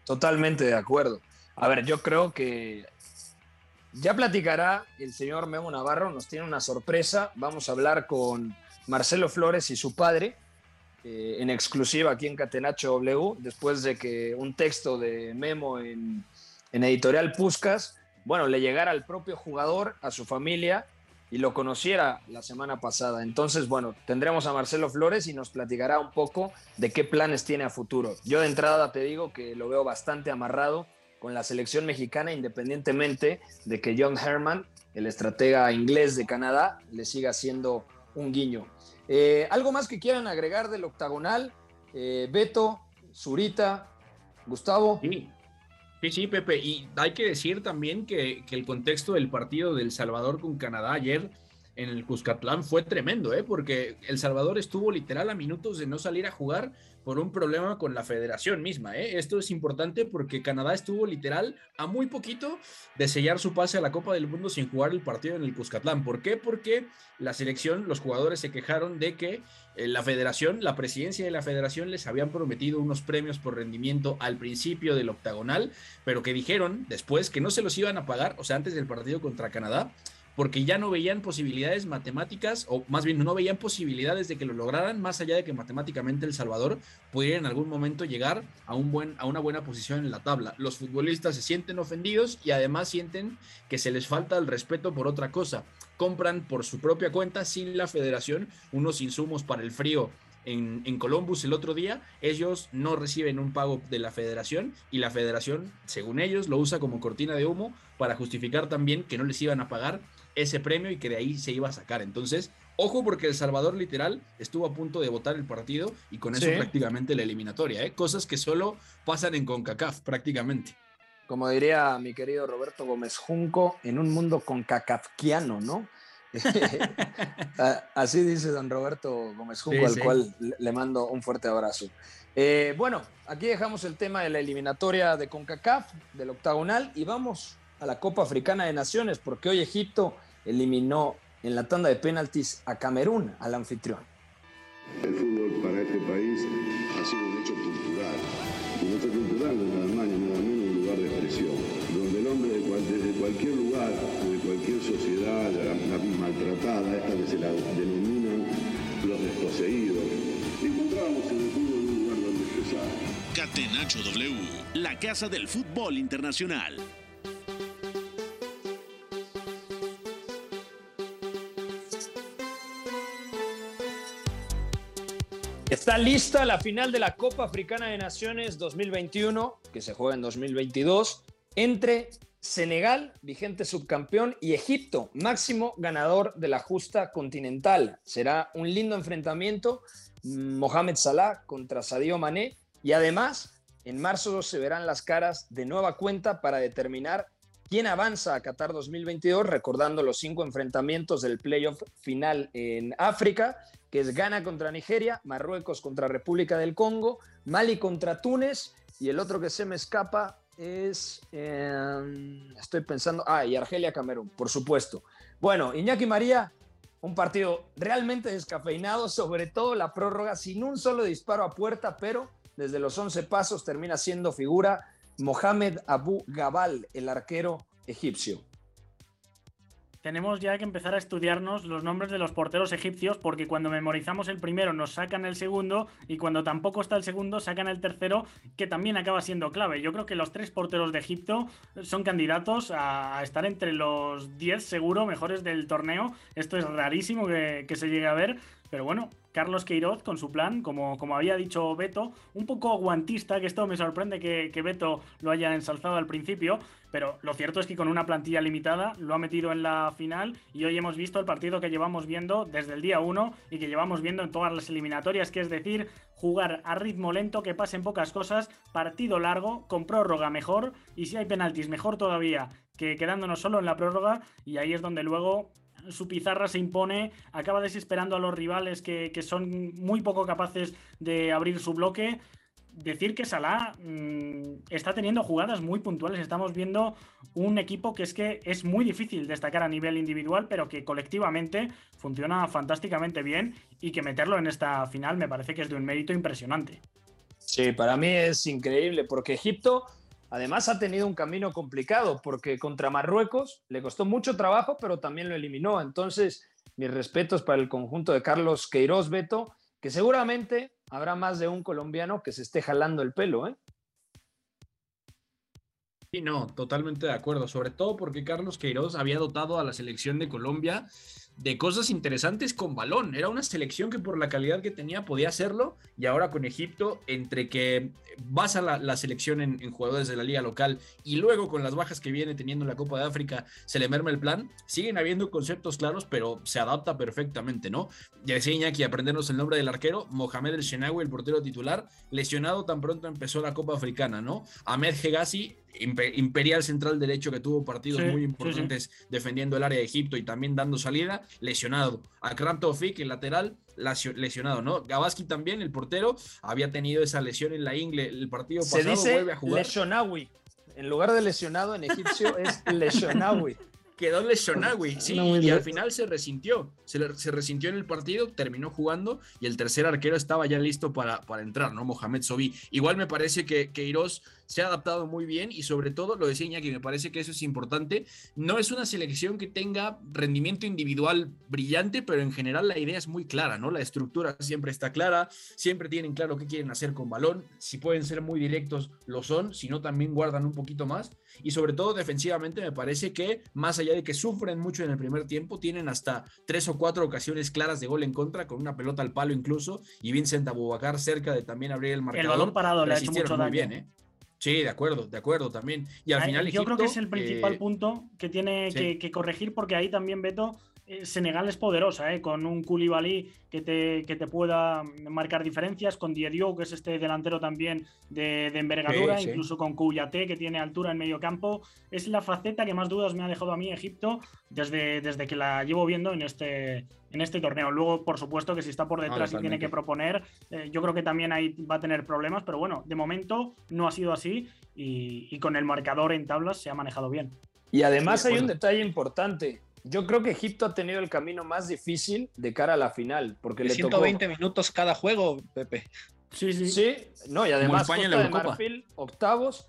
Totalmente de acuerdo. A ver, yo creo que ya platicará el señor Memo Navarro, nos tiene una sorpresa. Vamos a hablar con Marcelo Flores y su padre eh, en exclusiva aquí en Catenacho W, después de que un texto de Memo en, en Editorial Puscas, bueno, le llegara al propio jugador, a su familia y lo conociera la semana pasada. Entonces, bueno, tendremos a Marcelo Flores y nos platicará un poco de qué planes tiene a futuro. Yo de entrada te digo que lo veo bastante amarrado con la selección mexicana, independientemente de que John Herman, el estratega inglés de Canadá, le siga siendo un guiño. Eh, ¿Algo más que quieran agregar del octagonal? Eh, Beto, Zurita, Gustavo. Sí. sí, Pepe. Y hay que decir también que, que el contexto del partido del Salvador con Canadá ayer en el Cuscatlán fue tremendo, ¿eh? porque El Salvador estuvo literal a minutos de no salir a jugar por un problema con la federación misma. ¿eh? Esto es importante porque Canadá estuvo literal a muy poquito de sellar su pase a la Copa del Mundo sin jugar el partido en el Cuscatlán. ¿Por qué? Porque la selección, los jugadores se quejaron de que eh, la federación, la presidencia de la federación les habían prometido unos premios por rendimiento al principio del octagonal, pero que dijeron después que no se los iban a pagar, o sea, antes del partido contra Canadá porque ya no veían posibilidades matemáticas, o más bien no veían posibilidades de que lo lograran, más allá de que matemáticamente El Salvador pudiera en algún momento llegar a, un buen, a una buena posición en la tabla. Los futbolistas se sienten ofendidos y además sienten que se les falta el respeto por otra cosa. Compran por su propia cuenta, sin la federación, unos insumos para el frío en, en, Columbus el otro día, ellos no reciben un pago de la federación y la federación, según ellos, lo usa como cortina de humo para justificar también que no les iban a pagar ese premio y que de ahí se iba a sacar. Entonces, ojo porque El Salvador literal estuvo a punto de votar el partido y con eso prácticamente la eliminatoria, ¿eh? cosas que solo pasan en CONCACAF prácticamente. Como diría mi querido Roberto Gómez Junco, en un mundo concacafquiano, ¿no? <laughs> <laughs> Así dice don Roberto Gómez Junco, al cual le mando un fuerte abrazo. Eh, bueno, aquí dejamos el tema de la eliminatoria de CONCACAF, del octagonal, y vamos a la Copa Africana de Naciones, porque hoy Egipto eliminó en la tanda de penaltis a Camerún, al anfitrión. El fútbol para este país ha sido un hecho cultural. Y un hecho cultural no nada más ni nada menos un lugar de expresión, donde el hombre desde cualquier lugar, de cualquier sociedad, la, maltratada, esta que se la denominan los desposeídos, encontramos en el fútbol un lugar donde expresar. Catenacho W, la casa del fútbol internacional. Está lista la final de la Copa Africana de Naciones 2021, que se juega en 2022, entre Senegal, vigente subcampeón, y Egipto, máximo ganador de la justa continental. Será un lindo enfrentamiento, Mohamed Salah contra Sadio Mané, y además En marzo se verán las caras de nueva cuenta para determinar quién avanza a Qatar 2022, recordando los cinco enfrentamientos del playoff final en África, que es Ghana contra Nigeria, Marruecos contra República del Congo, Mali contra Túnez y el otro que se me escapa es, eh, estoy pensando, ah, y Argelia Camerún, por supuesto. Bueno, Iñaki María, un partido realmente descafeinado, sobre todo la prórroga, sin un solo disparo a puerta, pero desde los 11 pasos termina siendo figura Mohamed Abu Gabal, el arquero egipcio. Tenemos ya que empezar a estudiarnos los nombres de los porteros egipcios porque cuando memorizamos el primero nos sacan el segundo y cuando tampoco está el segundo sacan el tercero que también acaba siendo clave. Yo creo que los tres porteros de Egipto son candidatos a estar entre los 10 seguro mejores del torneo. Esto es rarísimo que, que se llegue a ver pero bueno, Carlos Queiroz con su plan, como, como había dicho Beto, un poco guantista, que esto me sorprende que, que, Beto lo haya ensalzado al principio, pero lo cierto es que con una plantilla limitada lo ha metido en la final y hoy hemos visto el partido que llevamos viendo desde el día 1 y que llevamos viendo en todas las eliminatorias, que es decir, jugar a ritmo lento, que pasen pocas cosas, partido largo, con prórroga mejor y si hay penaltis mejor todavía que quedándonos solo en la prórroga y ahí es donde luego su pizarra se impone, acaba desesperando a los rivales que, son muy poco capaces de abrir su bloque. Decir que Salah mm, está teniendo jugadas muy puntuales. Estamos viendo un equipo que es que es muy difícil destacar a nivel individual, pero que colectivamente funciona fantásticamente bien y que meterlo en esta final me parece que es de un mérito impresionante. Sí, para mí es increíble porque Egipto Además ha tenido un camino complicado porque contra Marruecos le costó mucho trabajo, pero también lo eliminó. Entonces, mis respetos para el conjunto de Carlos Queiroz Beto, que seguramente habrá más de un colombiano que se esté jalando el pelo, ¿eh? No, totalmente de acuerdo, sobre todo porque Carlos Queiroz había dotado a la selección de Colombia de cosas interesantes con balón. Era una selección que por la calidad que tenía podía hacerlo y ahora con Egipto, entre que basa la, la selección en, jugadores de la liga local y luego con las bajas que viene teniendo la Copa de África, se le merma el plan, siguen habiendo conceptos claros, pero se adapta perfectamente, ¿no? Ya decía Iñaki, aprendernos el nombre del arquero, Mohamed El Shenawi, el portero titular, lesionado tan pronto empezó la Copa Africana, ¿no? Ahmed Hegazi imperial central derecho que tuvo partidos muy importantes defendiendo el área de Egipto y también dando salida, lesionado. Akram Tofik, el lateral, lesionado, ¿no? Gabaski también, el portero, había tenido esa lesión en la ingle el partido pasado, Se dice vuelve a jugar. Lesionawi. En lugar de lesionado en egipcio <laughs> es lesionawi quedó lesionado, güey. Sí, y al final se resintió. Se, se, resintió en el partido, terminó jugando y el tercer arquero estaba ya listo para, para entrar, ¿no? Mohamed Sobi. Igual me parece que, que Iros se ha adaptado muy bien y sobre todo, lo decía que me parece que eso es importante. No es una selección que tenga rendimiento individual brillante, pero en general la idea es muy clara, ¿no? La estructura siempre está clara, siempre tienen claro qué quieren hacer con balón. Si pueden ser muy directos, lo son, si no, también guardan un poquito más. Y sobre todo defensivamente me parece que más allá de que sufren mucho en el primer tiempo, tienen hasta tres o cuatro ocasiones claras de gol en contra, con una pelota al palo incluso, y Vincent Abubakar cerca de también abrir el marcador. El balón parado le ha hecho mucho muy bien, ¿eh? Sí, de acuerdo, de acuerdo también. Y al final Yo creo que es el principal eh, punto que tiene que, corregir porque ahí también Beto Senegal es poderosa, ¿eh? con un Koulibaly que te, que te pueda marcar diferencias, con Diediou, que es este delantero también de, envergadura, incluso con Kouyaté, que tiene altura en medio campo. Es la faceta que más dudas me ha dejado a mí Egipto desde, desde que la llevo viendo en este, en este torneo. Luego, por supuesto, que si está por detrás y tiene que proponer, eh, yo creo que también ahí va a tener problemas, pero bueno, de momento no ha sido así y, y con el marcador en tablas se ha manejado bien. Y además hay un detalle importante. Yo creo que Egipto ha tenido el camino más difícil de cara a la final. Porque le 120 minutos cada juego, Pepe. Sí, sí. Sí, no, y además Costa de Marfil, octavos,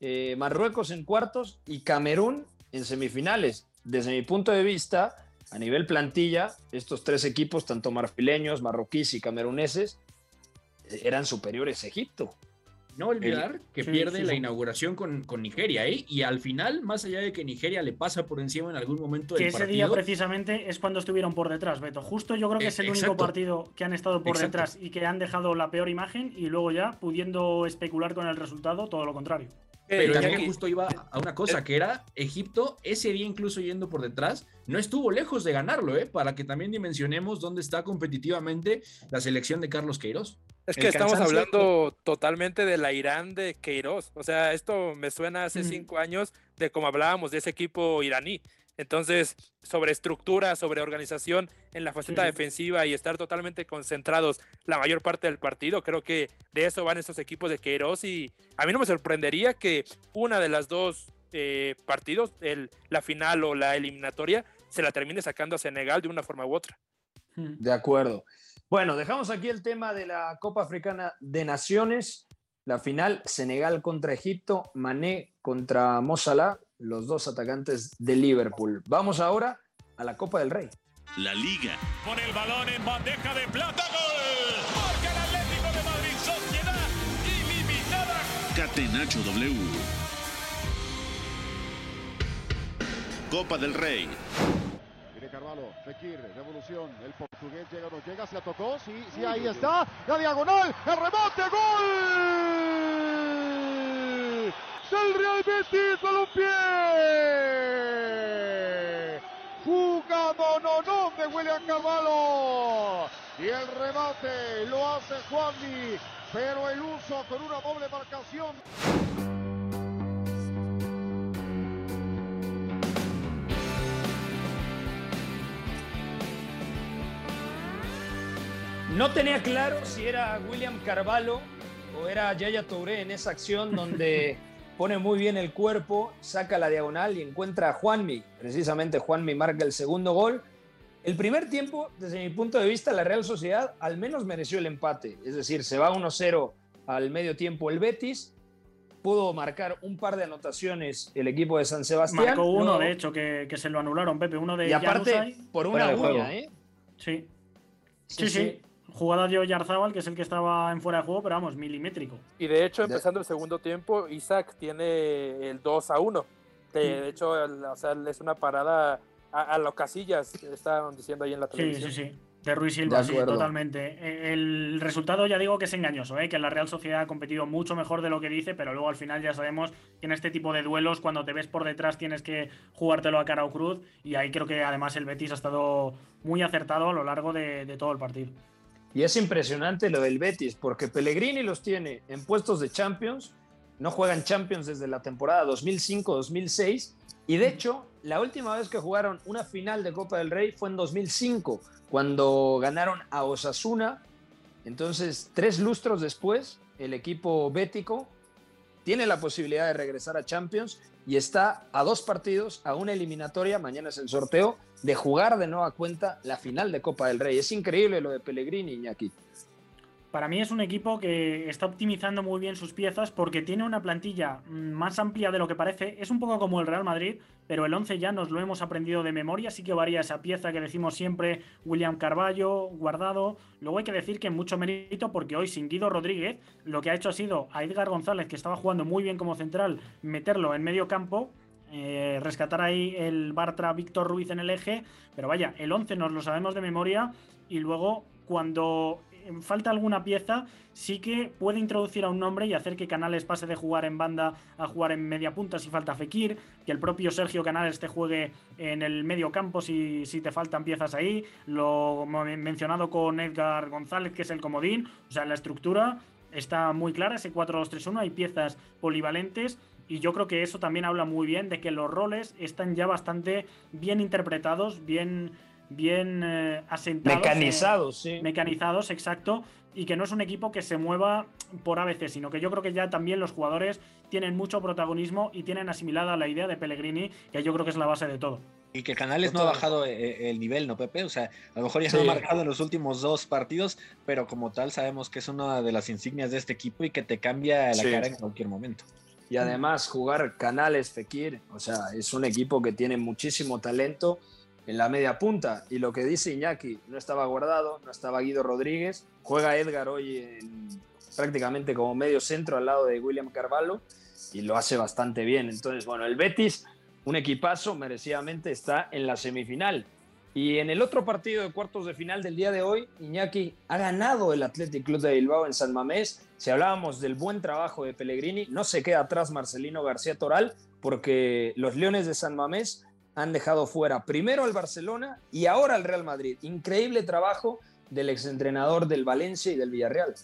eh, Marruecos en cuartos y Camerún en semifinales. Desde mi punto de vista, a nivel plantilla, estos tres equipos, tanto marfileños, marroquíes y cameruneses, eran superiores a Egipto. No olvidar que pierde la inauguración con, con, Nigeria, ¿eh? Y al final, más allá de que Nigeria le pasa por encima en algún momento del que ese día precisamente es cuando estuvieron por detrás, Beto. Justo yo creo que es el único partido que han estado por detrás y que han dejado la peor imagen y luego ya pudiendo especular con el resultado, todo lo contrario. Pero ya que justo iba a una cosa, que era Egipto, ese día incluso yendo por detrás, no estuvo lejos de ganarlo, ¿eh? Para que también dimensionemos dónde está competitivamente la selección de Carlos Queiroz. Es que estamos hablando totalmente de la Irán de Queiroz. O sea, esto me suena hace cinco años de como hablábamos de ese equipo iraní. Entonces, sobre estructura, sobre organización en la faceta defensiva y estar totalmente concentrados la mayor parte del partido, creo que de eso van esos equipos de Queiroz y a mí no me sorprendería que una de las dos eh, partidos, el, la final o la eliminatoria, se la termine sacando a Senegal de una forma u otra. De acuerdo. Bueno, dejamos aquí el tema de la Copa Africana de Naciones. La final, Senegal contra Egipto, Mané contra Mozalá, los dos atacantes de Liverpool. Vamos ahora a la Copa del Rey. La Liga. Con el balón en bandeja de plata. ¡Gol! Marca el Atlético de Madrid. Sociedad ilimitada. Catenacho W. Copa del Rey. Viene Carvalho, Fekir, revolución, el portugués llega no llega, se la tocó, sí, sí, ahí está, la diagonal, el rebote, gol del Real Betis, pie. Jugado no de William Carvalho. Y el remate lo hace Juanmi, pero el uso con una doble marcación. No tenía claro si era William Carvalho o era Yaya Touré en esa acción donde <laughs> pone muy bien el cuerpo, saca la diagonal y encuentra a Juanmi. Precisamente Juanmi marca el segundo gol. El primer tiempo, desde mi punto de vista, la Real Sociedad al menos mereció el empate. Es decir, se va 1-0 al medio tiempo el Betis. Pudo marcar un par de anotaciones el equipo de San Sebastián. Marcó uno, de hecho, que, se lo anularon, Pepe. Uno de Y aparte, por una uña, ¿eh? sí, sí. sí jugada de Oyarzábal, que es el que estaba en fuera de juego, pero vamos, milimétrico. Y de hecho, empezando el segundo tiempo, Isaac tiene el 2 a 1. De, hecho, o sea, es una parada a, los casillas, estaban diciendo ahí en la televisión. Sí, sí, sí. De Ruiz Silva, sí, totalmente. E, el resultado ya digo que es engañoso, ¿eh? que la Real Sociedad ha competido mucho mejor de lo que dice, pero luego al final ya sabemos que en este tipo de duelos, cuando te ves por detrás, tienes que jugártelo a cara o cruz. Y ahí creo que además el Betis ha estado muy acertado a lo largo de todo el partido. Y es impresionante lo del Betis, porque Pellegrini los tiene en puestos de Champions, no juegan Champions desde la temporada 2005-2006, y de hecho, la última vez que jugaron una final de Copa del Rey fue en 2005, cuando ganaron a Osasuna. Entonces, tres lustros después, el equipo bético tiene la posibilidad de regresar a Champions y está a dos partidos, a una eliminatoria, mañana es el sorteo, de jugar de nueva cuenta la final de Copa del Rey. Es increíble lo de Pellegrini, Iñaki. Para mí es un equipo que está optimizando muy bien sus piezas porque tiene una plantilla mm, más amplia de lo que parece. Es un poco como el Real Madrid, pero el 11 ya nos lo hemos aprendido de memoria. Sí que varía esa pieza que decimos siempre, William Carballo, guardado. Luego hay que decir que mucho mérito porque hoy sin Guido Rodríguez lo que ha hecho ha sido a Edgar González, que estaba jugando muy bien como central, meterlo en medio campo eh, rescatar ahí el Bartra Víctor Ruiz en el eje, pero vaya, el 11 nos lo sabemos de memoria y luego cuando falta alguna pieza, sí que puede introducir a un nombre y hacer que Canales pase de jugar en banda a jugar en media punta si falta Fekir, que el propio Sergio Canales te juegue en el medio campo si, si te faltan piezas ahí, lo mencionado con Edgar González, que es el comodín, o sea, la estructura está muy clara, ese 4-2-3-1, hay piezas polivalentes y yo creo que eso también habla muy bien de que los roles están ya bastante bien interpretados, bien bien eh, asentados. Mecanizados, sí. Mecanizados, exacto. Y que no es un equipo que se mueva por ABC, sino que yo creo que ya también los jugadores tienen mucho protagonismo y tienen asimilada la idea de Pellegrini, que yo creo que es la base de todo. Y que Canales no ha bajado eh, eh, el nivel, ¿no, Pepe? O sea, a lo mejor ya se ha marcado en los últimos dos partidos, pero como tal sabemos que es una de las insignias de este equipo y que te cambia la cara en cualquier momento. Y además jugar Canales, Fekir, o sea, es un equipo que tiene muchísimo talento en la media punta. Y lo que dice Iñaki, no estaba guardado, no estaba Guido Rodríguez, juega Edgar hoy prácticamente como medio centro al lado de William Carvalho y lo hace bastante bien. Entonces, bueno, el Betis, un equipazo, merecidamente está en la semifinal. Y en el otro partido de cuartos de final del día de hoy, Iñaki ha ganado el Athletic Club de Bilbao en San Mamés. Si hablábamos del buen trabajo de Pellegrini, no se queda atrás Marcelino García Toral, porque los Leones de San Mamés han dejado fuera primero al Barcelona y ahora al Real Madrid. Increíble trabajo del exentrenador del Valencia y del Villarreal.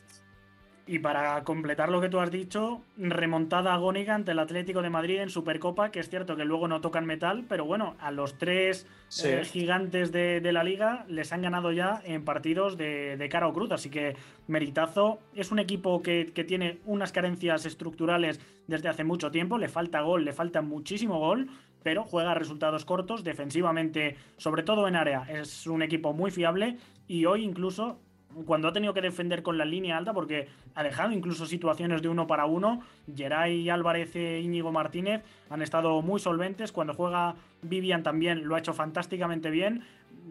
Y para completar lo que tú has dicho, remontada agónica ante el Atlético de Madrid en Supercopa, que es cierto que luego no tocan metal, pero bueno, a los tres Sí. eh, gigantes de, de la liga les han ganado ya en partidos de, de cara o cruz. Así que meritazo. Es un equipo que, que tiene unas carencias estructurales desde hace mucho tiempo. Le falta gol, le falta muchísimo gol, pero juega resultados cortos. Defensivamente, sobre todo en área, es un equipo muy fiable. Y hoy incluso cuando ha tenido que defender con la línea alta, porque ha dejado incluso situaciones de uno para uno. Geray Álvarez e Íñigo Martínez han estado muy solventes. Cuando juega Vivian también lo ha hecho fantásticamente bien.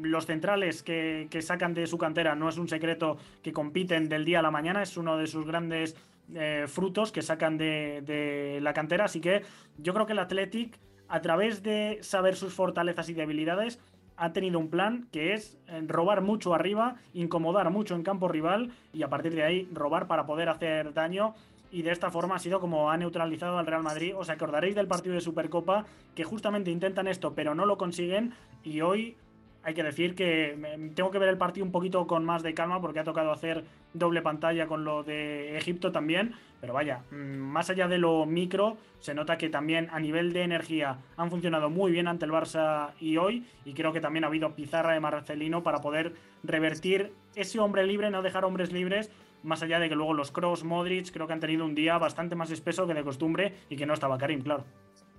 Los centrales que, que sacan de su cantera no es un secreto que compiten del día a la mañana, es uno de sus grandes eh, frutos que sacan de, de la cantera. Así que yo creo que el Athletic, a través de saber sus fortalezas y debilidades, ha tenido un plan que es eh, robar mucho arriba, incomodar mucho en campo rival y a partir de ahí robar para poder hacer daño. Y de esta forma ha sido como ha neutralizado al Real Madrid. Os acordaréis del partido de Supercopa que justamente intentan esto pero no lo consiguen. Y hoy hay que decir que tengo que ver el partido un poquito con más de calma porque ha tocado hacer doble pantalla con lo de Egipto también. Pero vaya, mm, más allá de lo micro, se nota que también a nivel de energía han funcionado muy bien ante el Barça y hoy. Y creo que también ha habido pizarra de Marcelino para poder revertir ese hombre libre, no dejar hombres libres. Más allá de que luego los Cross, Modric, creo que han tenido un día bastante más espeso que de costumbre y que no estaba Karim, claro.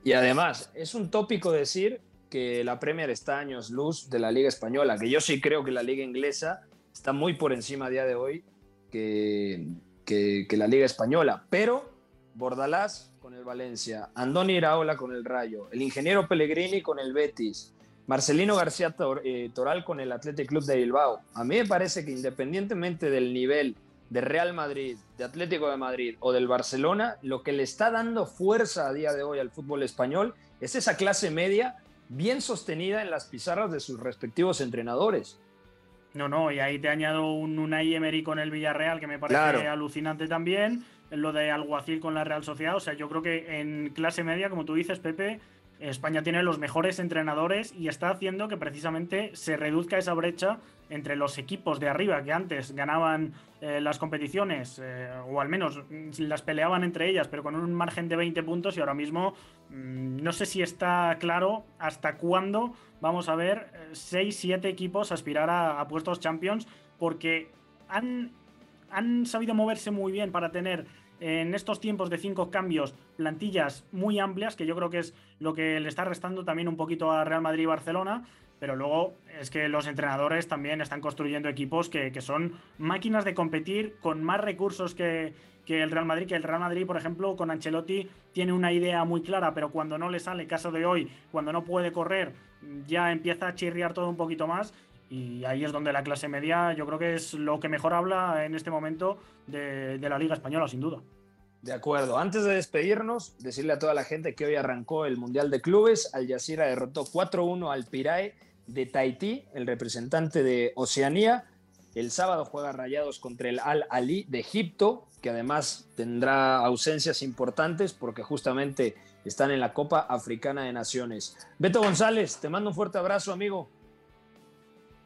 Y además, es un tópico decir que la Premier está años luz de la Liga Española, que yo sí creo que la Liga Inglesa está muy por encima a día de hoy que, que, que la Liga Española. Pero Bordalás con el Valencia, Andoni Iraola con el Rayo, el ingeniero Pellegrini con el Betis, Marcelino García Tor- eh, Toral con el Athletic Club de Bilbao. A mí me parece que independientemente del nivel de Real Madrid, de Atlético de Madrid o del Barcelona, lo que le está dando fuerza a día de hoy al fútbol español es esa clase media bien sostenida en las pizarras de sus respectivos entrenadores. No, no, y ahí te añado un Unai Emery con el Villarreal, que me parece Claro. alucinante también. Lo de Alguacil con la Real Sociedad. O sea, yo creo que en clase media, como tú dices, Pepe, España tiene los mejores entrenadores y está haciendo que precisamente se reduzca esa brecha entre los equipos de arriba que antes ganaban eh, las competiciones, eh, o al menos mm, las peleaban entre ellas, pero con un margen de 20 puntos y ahora mismo mm, no sé si está claro hasta cuándo vamos a ver 6, 7 equipos aspirar a, puestos champions porque han, han sabido moverse muy bien para tener en estos tiempos de cinco cambios plantillas muy amplias, que yo creo que es lo que le está restando también un poquito a Real Madrid y Barcelona. Pero luego es que los entrenadores también están construyendo equipos que, que son máquinas de competir con más recursos que, que el Real Madrid. Que el Real Madrid, por ejemplo, con Ancelotti tiene una idea muy clara, pero cuando no le sale, caso de hoy, cuando no puede correr, ya empieza a chirriar todo un poquito más. Y ahí es donde la clase media yo creo que es lo que mejor habla en este momento de, de la Liga Española, sin duda. De acuerdo. Antes de despedirnos, decirle a toda la gente que hoy arrancó el Mundial de Clubes. Al Jazeera derrotó 4-1 al Pirae de Tahití, el representante de Oceanía. El sábado juega Rayados contra el Al Ali de Egipto, que además tendrá ausencias importantes porque justamente están en la Copa Africana de Naciones. Beto González, te mando un fuerte abrazo, amigo.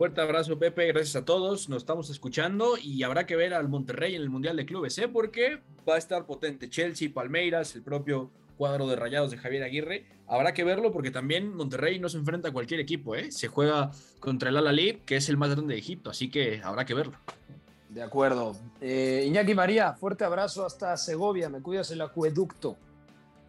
Fuerte abrazo, Pepe. Gracias a todos. Nos estamos escuchando y habrá que ver al Monterrey en el Mundial de Clubes, ¿eh? Porque va a estar potente. Chelsea, Palmeiras, el propio cuadro de rayados de Javier Aguirre. Habrá que verlo porque también Monterrey no se enfrenta a cualquier equipo, ¿eh? Se juega contra el Al-Ali, que es el más grande de Egipto, así que habrá que verlo. De acuerdo. Eh, Iñaki María, fuerte abrazo hasta Segovia. Me cuidas el acueducto.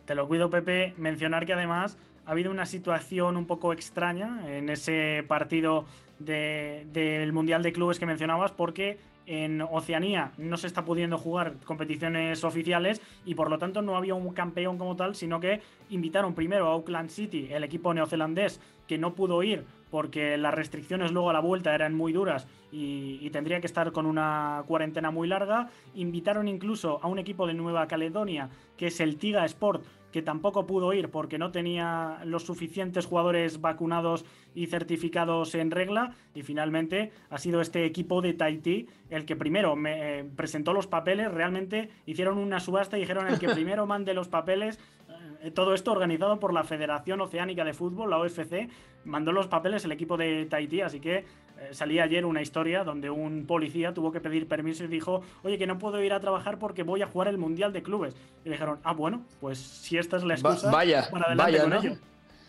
Te lo cuido, Pepe. Mencionar que además ha habido una situación un poco extraña en ese partido de- del Mundial de Clubes que mencionabas, porque en Oceanía no se está pudiendo jugar competiciones oficiales y por lo tanto no había un campeón como tal, sino que invitaron primero a Auckland City, el equipo neozelandés, que no pudo ir porque las restricciones luego a la vuelta eran muy duras y tendría que estar con una cuarentena muy larga. Invitaron incluso a un equipo de Nueva Caledonia, que es el Tiga Sport, que tampoco pudo ir porque no tenía los suficientes jugadores vacunados y certificados en regla. Y finalmente ha sido este equipo de Tahití el que primero me eh, presentó los papeles. Realmente hicieron una subasta y dijeron el que <laughs> primero mande los papeles. Eh, Todo esto organizado por la Federación Oceánica de Fútbol, la OFC, mandó los papeles el equipo de Tahití, así que salía ayer una historia donde un policía tuvo que pedir permiso y dijo, oye, que no puedo ir a trabajar porque voy a jugar el Mundial de Clubes. Y dijeron, ah, bueno, pues si esta es la excusa, vaya, para adelante vaya, con ¿no? ello.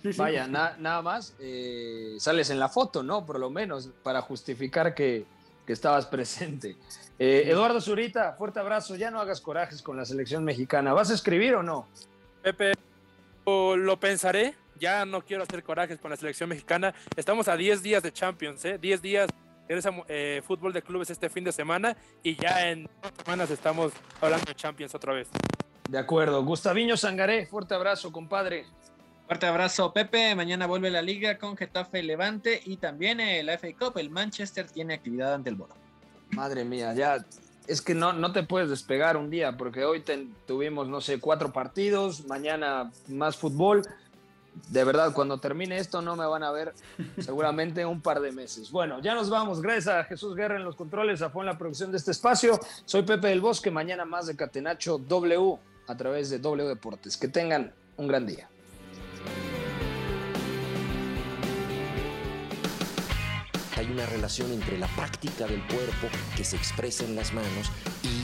Sí, sí. Vaya, na- nada más eh, sales en la foto, ¿no? Por lo menos, para justificar que, que estabas presente. Eh, Eduardo Zurita, fuerte abrazo. Ya no hagas corajes con la selección mexicana. ¿Vas a escribir o no? Pepe, lo pensaré. Ya no quiero hacer corajes con la selección mexicana. Estamos a 10 días de Champions, ¿eh? 10 días regresa eh, fútbol de clubes este fin de semana y ya en dos semanas estamos hablando de Champions otra vez. De acuerdo. Gustaviño Sangaré, fuerte abrazo, compadre. Fuerte abrazo, Pepe. Mañana vuelve la liga con Getafe y Levante y también eh, la FA Cup. El Manchester tiene actividad ante el Boro. Madre mía, ya es que no, no te puedes despegar un día, porque hoy tuvimos, no sé, cuatro partidos, mañana más fútbol. De verdad, cuando termine esto no me van a ver seguramente un par de meses. Bueno, ya nos vamos. Gracias a Jesús Guerra en los controles, a en la producción de este espacio. Soy Pepe del Bosque, mañana más de Catenacho W a través de W Deportes. Que tengan un gran día. Hay una relación entre la práctica del cuerpo que se expresa en las manos y